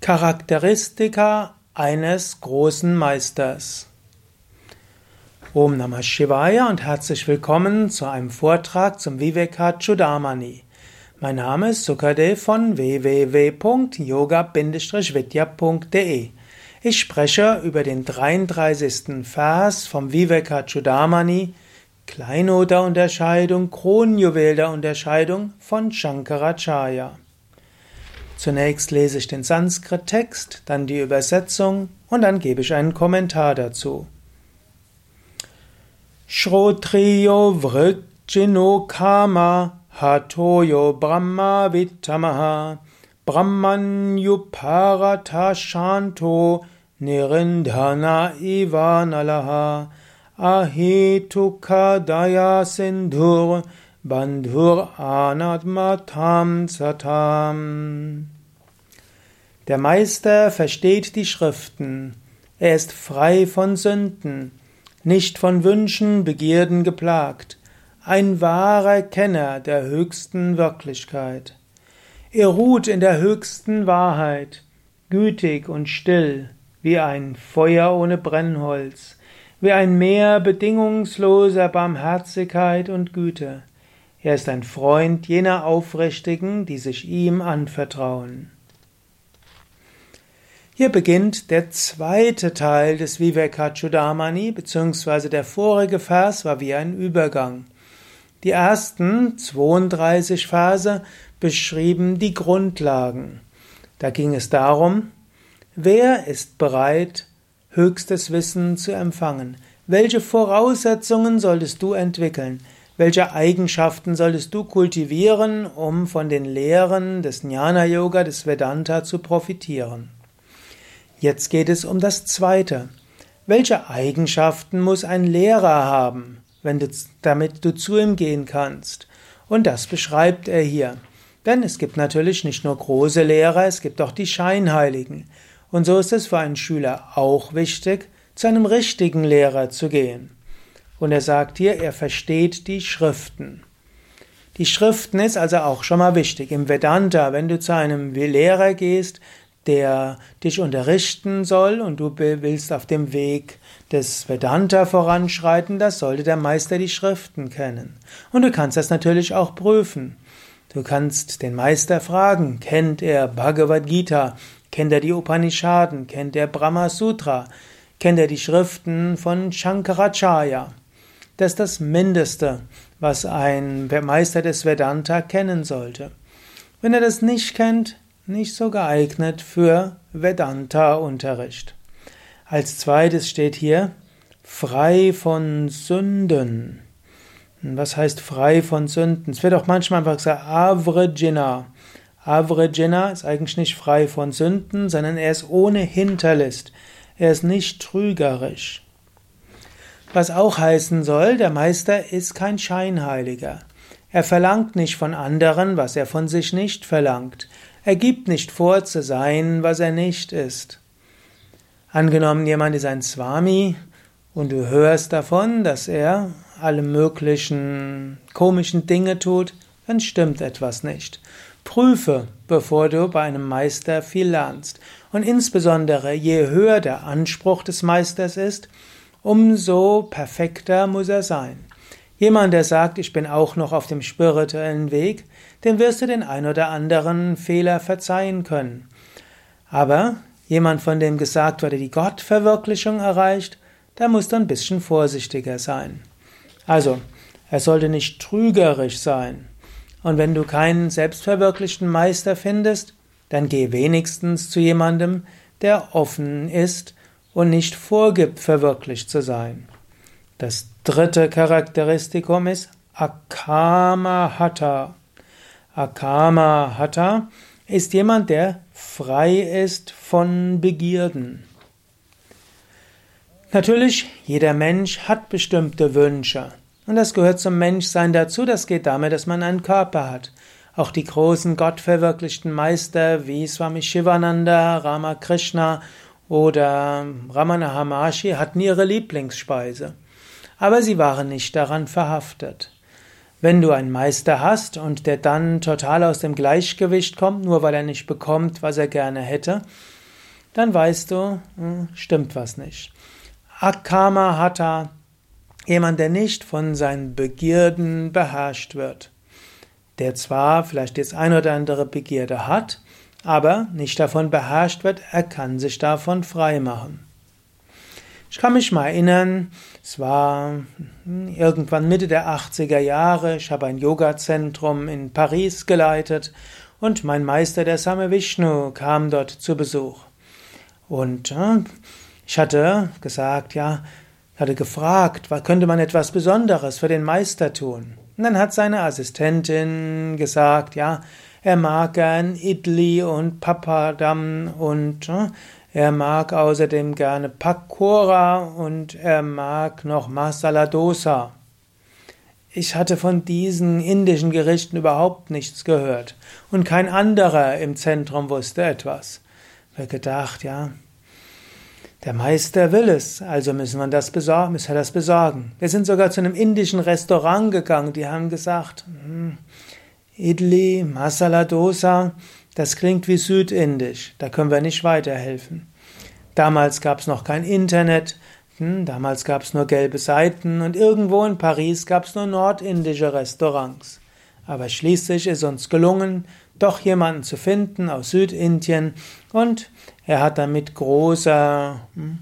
Charakteristika eines großen Meisters. Om Namah Shivaya und herzlich willkommen zu einem Vortrag zum Vivekachudamani. Mein Name ist Sukadev von www.yoga-vidya.de. Ich spreche über den 33. Vers vom Vivekachudamani, Kleinod der Unterscheidung, Kronjuwel der Unterscheidung von Shankaracharya. Zunächst lese ich den Sanskrit-Text, dann die Übersetzung und dann gebe ich einen Kommentar dazu. Shrotriyo vrikjino kama hatoyo brahma vitamaha brahmanyuparata shanto nirindhana ivanalaha ahituka daya sindhur Bandhur Anatmatam Satam. Der Meister versteht die Schriften. Er ist frei von Sünden, nicht von Wünschen, Begierden geplagt, ein wahrer Kenner der höchsten Wirklichkeit. Er ruht in der höchsten Wahrheit, gütig und still, wie ein Feuer ohne Brennholz, wie ein Meer bedingungsloser Barmherzigkeit und Güte. Er ist ein Freund jener Aufrichtigen, die sich ihm anvertrauen. Hier beginnt der zweite Teil des Vivekachudamani, beziehungsweise der vorige Vers war wie ein Übergang. Die ersten 32 Verse beschrieben die Grundlagen. Da ging es darum, wer ist bereit, höchstes Wissen zu empfangen? Welche Voraussetzungen solltest du entwickeln? Welche Eigenschaften solltest du kultivieren, um von den Lehren des Jnana Yoga, des Vedanta zu profitieren? Jetzt geht es um das zweite. Welche Eigenschaften muss ein Lehrer haben, wenn du, damit du zu ihm gehen kannst? Und das beschreibt er hier. Denn es gibt natürlich nicht nur große Lehrer, es gibt auch die Scheinheiligen. Und so ist es für einen Schüler auch wichtig, zu einem richtigen Lehrer zu gehen. Und er sagt hier, er versteht die Schriften. Die Schriften ist also auch schon mal wichtig. Im Vedanta, wenn du zu einem Lehrer gehst, der dich unterrichten soll und du willst auf dem Weg des Vedanta voranschreiten, das sollte der Meister die Schriften kennen. Und du kannst das natürlich auch prüfen. Du kannst den Meister fragen, kennt er Bhagavad Gita, kennt er die Upanishaden, kennt er Brahma Sutra, kennt er die Schriften von Shankaracharya. Das ist das Mindeste, was ein Meister des Vedanta kennen sollte. Wenn er das nicht kennt, nicht so geeignet für Vedanta-Unterricht. Als zweites steht hier frei von Sünden. Was heißt frei von Sünden? Es wird auch manchmal einfach gesagt Avrajina. Avrajina ist eigentlich nicht frei von Sünden, sondern er ist ohne Hinterlist. Er ist nicht trügerisch. Was auch heißen soll, der Meister ist kein Scheinheiliger. Er verlangt nicht von anderen, was er von sich nicht verlangt. Er gibt nicht vor zu sein, was er nicht ist. Angenommen, jemand ist ein Swami und du hörst davon, dass er alle möglichen komischen Dinge tut, dann stimmt etwas nicht. Prüfe, bevor du bei einem Meister viel lernst. Und insbesondere, je höher der Anspruch des Meisters ist, umso perfekter muss er sein. Jemand, der sagt, ich bin auch noch auf dem spirituellen Weg, dem wirst du den ein oder anderen Fehler verzeihen können. Aber jemand, von dem gesagt wurde, die Gottverwirklichung erreicht, da muss du ein bisschen vorsichtiger sein. Also, er sollte nicht trügerisch sein. Und wenn du keinen selbstverwirklichten Meister findest, dann geh wenigstens zu jemandem, der offen ist und nicht vorgibt, verwirklicht zu sein. Das dritte Charakteristikum ist Akama Hatha. Akama Hatha ist jemand, der frei ist von Begierden. Natürlich, jeder Mensch hat bestimmte Wünsche. Und das gehört zum Menschsein dazu. Das geht damit, dass man einen Körper hat. Auch die großen gottverwirklichten Meister wie Swami Shivananda, Ramakrishna oder Ramana Hamashi hatten ihre Lieblingsspeise. Aber sie waren nicht daran verhaftet. Wenn du einen Meister hast und der dann total aus dem Gleichgewicht kommt, nur weil er nicht bekommt, was er gerne hätte, dann weißt du, hm, stimmt was nicht. Akama Hatha, jemand, der nicht von seinen Begierden beherrscht wird, der zwar vielleicht jetzt ein oder andere Begierde hat, aber nicht davon beherrscht wird, er kann sich davon frei machen. Ich kann mich mal erinnern, es war irgendwann Mitte der 80er Jahre, ich habe ein Yoga-Zentrum in Paris geleitet und mein Meister, der Same Vishnu, kam dort zu Besuch. Und äh, ich hatte gesagt, ja, hatte gefragt, könnte man etwas Besonderes für den Meister tun? Und dann hat seine Assistentin gesagt, ja, er mag gern Idli und Papadam und äh, er mag außerdem gerne Pakora und er mag noch Masala Dosa. Ich hatte von diesen indischen Gerichten überhaupt nichts gehört und kein anderer im Zentrum wusste etwas. Habe gedacht, ja, der Meister will es, also müssen wir das besorgen, müssen wir das besorgen. Wir sind sogar zu einem indischen Restaurant gegangen, die haben gesagt, hm, Idli, Masala Dosa, das klingt wie südindisch, da können wir nicht weiterhelfen. Damals gab es noch kein Internet, hm, damals gab es nur gelbe Seiten und irgendwo in Paris gab es nur nordindische Restaurants. Aber schließlich ist uns gelungen, doch jemanden zu finden aus Südindien und er hat dann mit großer, hm,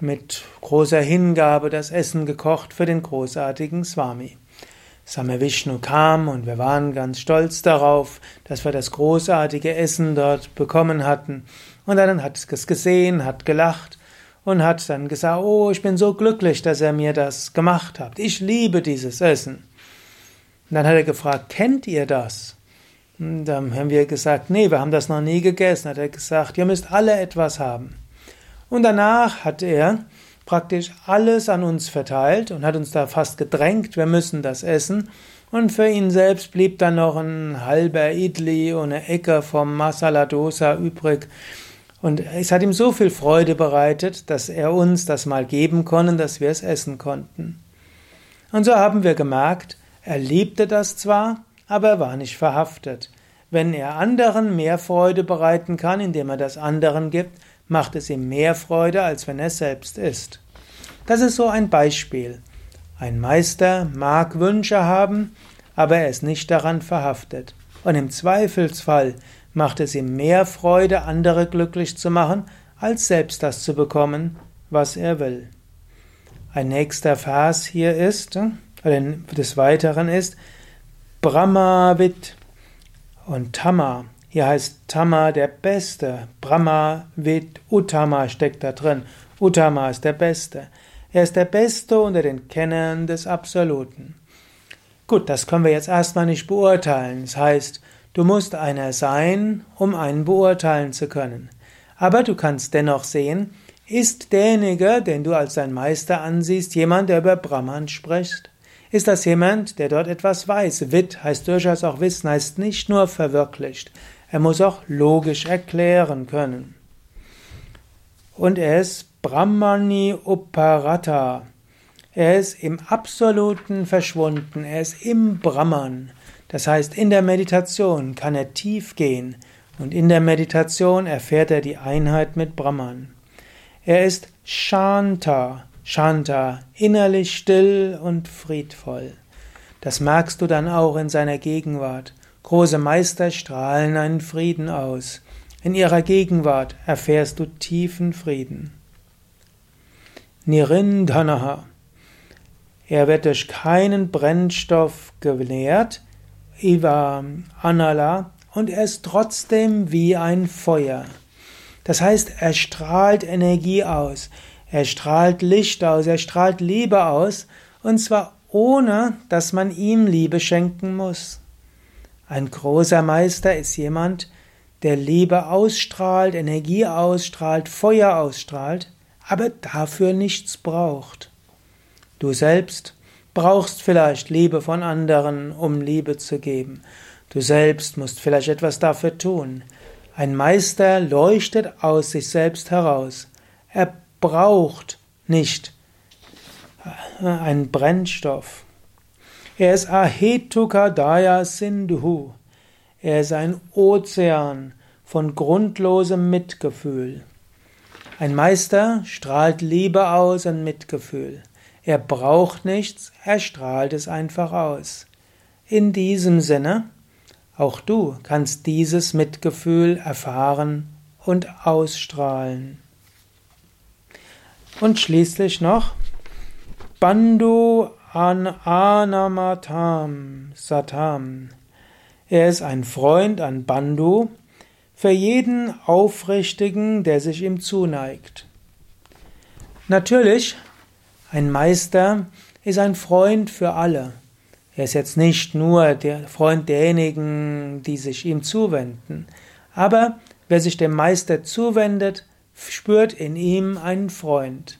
mit großer Hingabe das Essen gekocht für den großartigen Swami. Same Vishnu kam und wir waren ganz stolz darauf, dass wir das großartige Essen dort bekommen hatten. Und dann hat es gesehen, hat gelacht und hat dann gesagt, oh, ich bin so glücklich, dass er mir das gemacht hat. Ich liebe dieses Essen. Und dann hat er gefragt, kennt ihr das? Und dann haben wir gesagt, nee, wir haben das noch nie gegessen. Hat er gesagt, ihr müsst alle etwas haben. Und danach hat er praktisch alles an uns verteilt und hat uns da fast gedrängt, wir müssen das essen. Und für ihn selbst blieb dann noch ein halber Idli und eine Ecke vom Masala Dosa übrig. Und es hat ihm so viel Freude bereitet, dass er uns das mal geben konnte, dass wir es essen konnten. Und so haben wir gemerkt, er liebte das zwar, aber er war nicht verhaftet. Wenn er anderen mehr Freude bereiten kann, indem er das anderen gibt, macht es ihm mehr Freude, als wenn er selbst ist. Das ist so ein Beispiel. Ein Meister mag Wünsche haben, aber er ist nicht daran verhaftet. Und im Zweifelsfall macht es ihm mehr Freude, andere glücklich zu machen, als selbst das zu bekommen, was er will. Ein nächster Vers hier ist, oder des Weiteren ist, Brahmavid und Tama. Hier heißt Tama der Beste. Brahma, Vid, Uttama steckt da drin. Uttama ist der Beste. Er ist der Beste unter den Kennern des Absoluten. Gut, das können wir jetzt erstmal nicht beurteilen. Das heißt, du musst einer sein, um einen beurteilen zu können. Aber du kannst dennoch sehen, ist derjenige, den du als dein Meister ansiehst, jemand, der über Brahman spricht? Ist das jemand, der dort etwas weiß? Wit heißt durchaus auch Wissen, heißt nicht nur verwirklicht. Er muss auch logisch erklären können. Und er ist Brahmani Uparata. Er ist im Absoluten verschwunden. Er ist im Brahman. Das heißt, in der Meditation kann er tief gehen. Und in der Meditation erfährt er die Einheit mit Brahman. Er ist Shanta. Shanta, innerlich still und friedvoll. Das merkst du dann auch in seiner Gegenwart. Große Meister strahlen einen Frieden aus. In ihrer Gegenwart erfährst du tiefen Frieden. Nirindhanaha. Er wird durch keinen Brennstoff gelehrt, Iva Anala, und er ist trotzdem wie ein Feuer. Das heißt, er strahlt Energie aus, er strahlt Licht aus, er strahlt Liebe aus, und zwar ohne, dass man ihm Liebe schenken muss. Ein großer Meister ist jemand, der Liebe ausstrahlt, Energie ausstrahlt, Feuer ausstrahlt, aber dafür nichts braucht. Du selbst brauchst vielleicht Liebe von anderen, um Liebe zu geben. Du selbst musst vielleicht etwas dafür tun. Ein Meister leuchtet aus sich selbst heraus. Er braucht nicht einen Brennstoff. Er ist Ahetukadaya Sindhu. Er ist ein Ozean von grundlosem Mitgefühl. Ein Meister strahlt Liebe aus und Mitgefühl. Er braucht nichts, er strahlt es einfach aus. In diesem Sinne, auch du kannst dieses Mitgefühl erfahren und ausstrahlen. Und schließlich noch Bandhu Anamatam Satam. Er ist ein Freund an Bandhu für jeden Aufrichtigen, der sich ihm zuneigt. Natürlich, ein Meister ist ein Freund für alle. Er ist jetzt nicht nur der Freund derjenigen, die sich ihm zuwenden, aber wer sich dem Meister zuwendet, spürt in ihm einen Freund.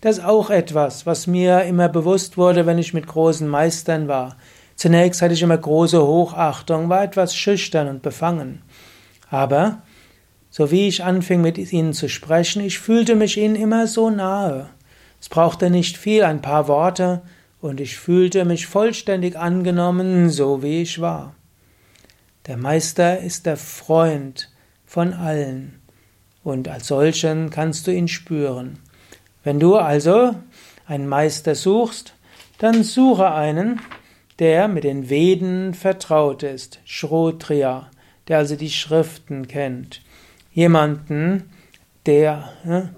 Das ist auch etwas, was mir immer bewusst wurde, wenn ich mit großen Meistern war. Zunächst hatte ich immer große Hochachtung, war etwas schüchtern und befangen. Aber, so wie ich anfing mit ihnen zu sprechen, ich fühlte mich ihnen immer so nahe. Es brauchte nicht viel, ein paar Worte, und ich fühlte mich vollständig angenommen, so wie ich war. Der Meister ist der Freund von allen und als solchen kannst du ihn spüren. Wenn du also einen Meister suchst, dann suche einen, der mit den Veden vertraut ist, Shrotriya, der also die Schriften kennt. Jemanden, der, ne,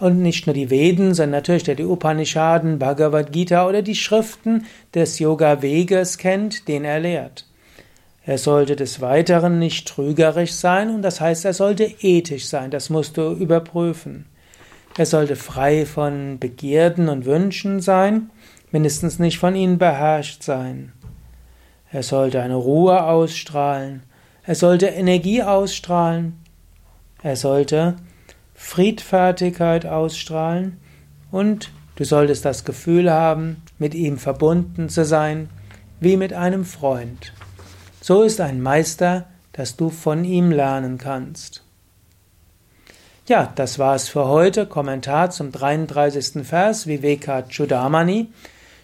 und nicht nur die Veden, sondern natürlich der die Upanishaden, Bhagavad Gita oder die Schriften des Yoga-Weges kennt, den er lehrt. Er sollte des Weiteren nicht trügerisch sein und das heißt, er sollte ethisch sein, das musst du überprüfen. Er sollte frei von Begierden und Wünschen sein, mindestens nicht von ihnen beherrscht sein. Er sollte eine Ruhe ausstrahlen, er sollte Energie ausstrahlen, er sollte Friedfertigkeit ausstrahlen und du solltest das Gefühl haben, mit ihm verbunden zu sein, wie mit einem Freund. So ist ein Meister, dass du von ihm lernen kannst. Ja, das war's für heute. Kommentar zum 33. Vers Vivekachudamani.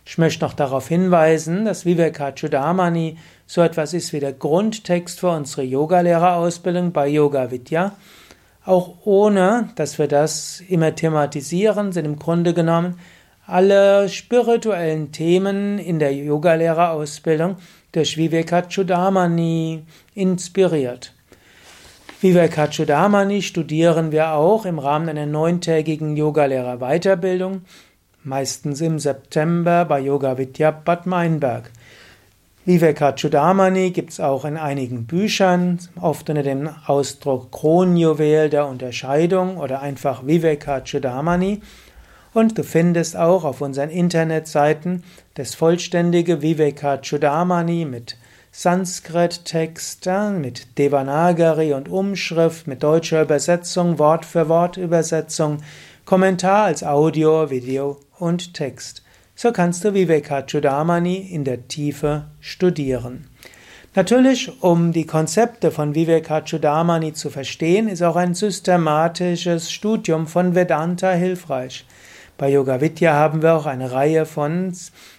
Ich möchte noch darauf hinweisen, dass Vivekachudamani so etwas ist wie der Grundtext für unsere Yogalehrerausbildung bei Yoga Vidya. Auch ohne, dass wir das immer thematisieren, sind im Grunde genommen alle spirituellen Themen in der Yogalehrerausbildung durch Vivekachudamani inspiriert. Vivekachudamani studieren wir auch im Rahmen einer neuntägigen Yogalehrer-Weiterbildung, meistens im September bei Yoga Vidya Bad Meinberg. Vivekachudamani gibt es auch in einigen Büchern, oft unter dem Ausdruck Kronjuwel der Unterscheidung oder einfach Vivekachudamani. Und du findest auch auf unseren Internetseiten das vollständige Vivekachudamani mit Sanskrit-Text mit Devanagari und Umschrift, mit deutscher Übersetzung, Wort für Wort Übersetzung, Kommentar als Audio, Video und Text. So kannst du Vivekachudamani in der Tiefe studieren. Natürlich, um die Konzepte von Vivekachudamani zu verstehen, ist auch ein systematisches Studium von Vedanta hilfreich. Bei Yoga Vidya haben wir auch eine Reihe von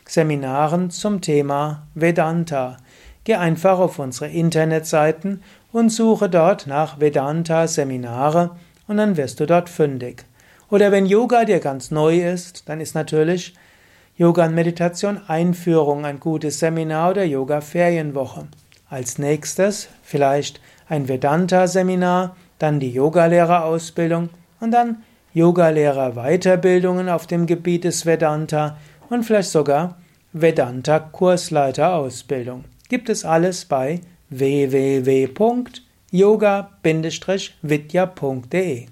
Seminaren zum Thema Vedanta. Geh einfach auf unsere Internetseiten und suche dort nach Vedanta Seminare und dann wirst du dort fündig. Oder wenn Yoga dir ganz neu ist, dann ist natürlich Yoga und Meditation Einführung ein gutes Seminar oder Yoga Ferienwoche. Als nächstes vielleicht ein Vedanta Seminar, dann die Yogalehrerausbildung und dann Yogalehrer Weiterbildungen auf dem Gebiet des Vedanta und vielleicht sogar Vedanta Kursleiterausbildung. Gibt es alles bei www.yoga-vidya.de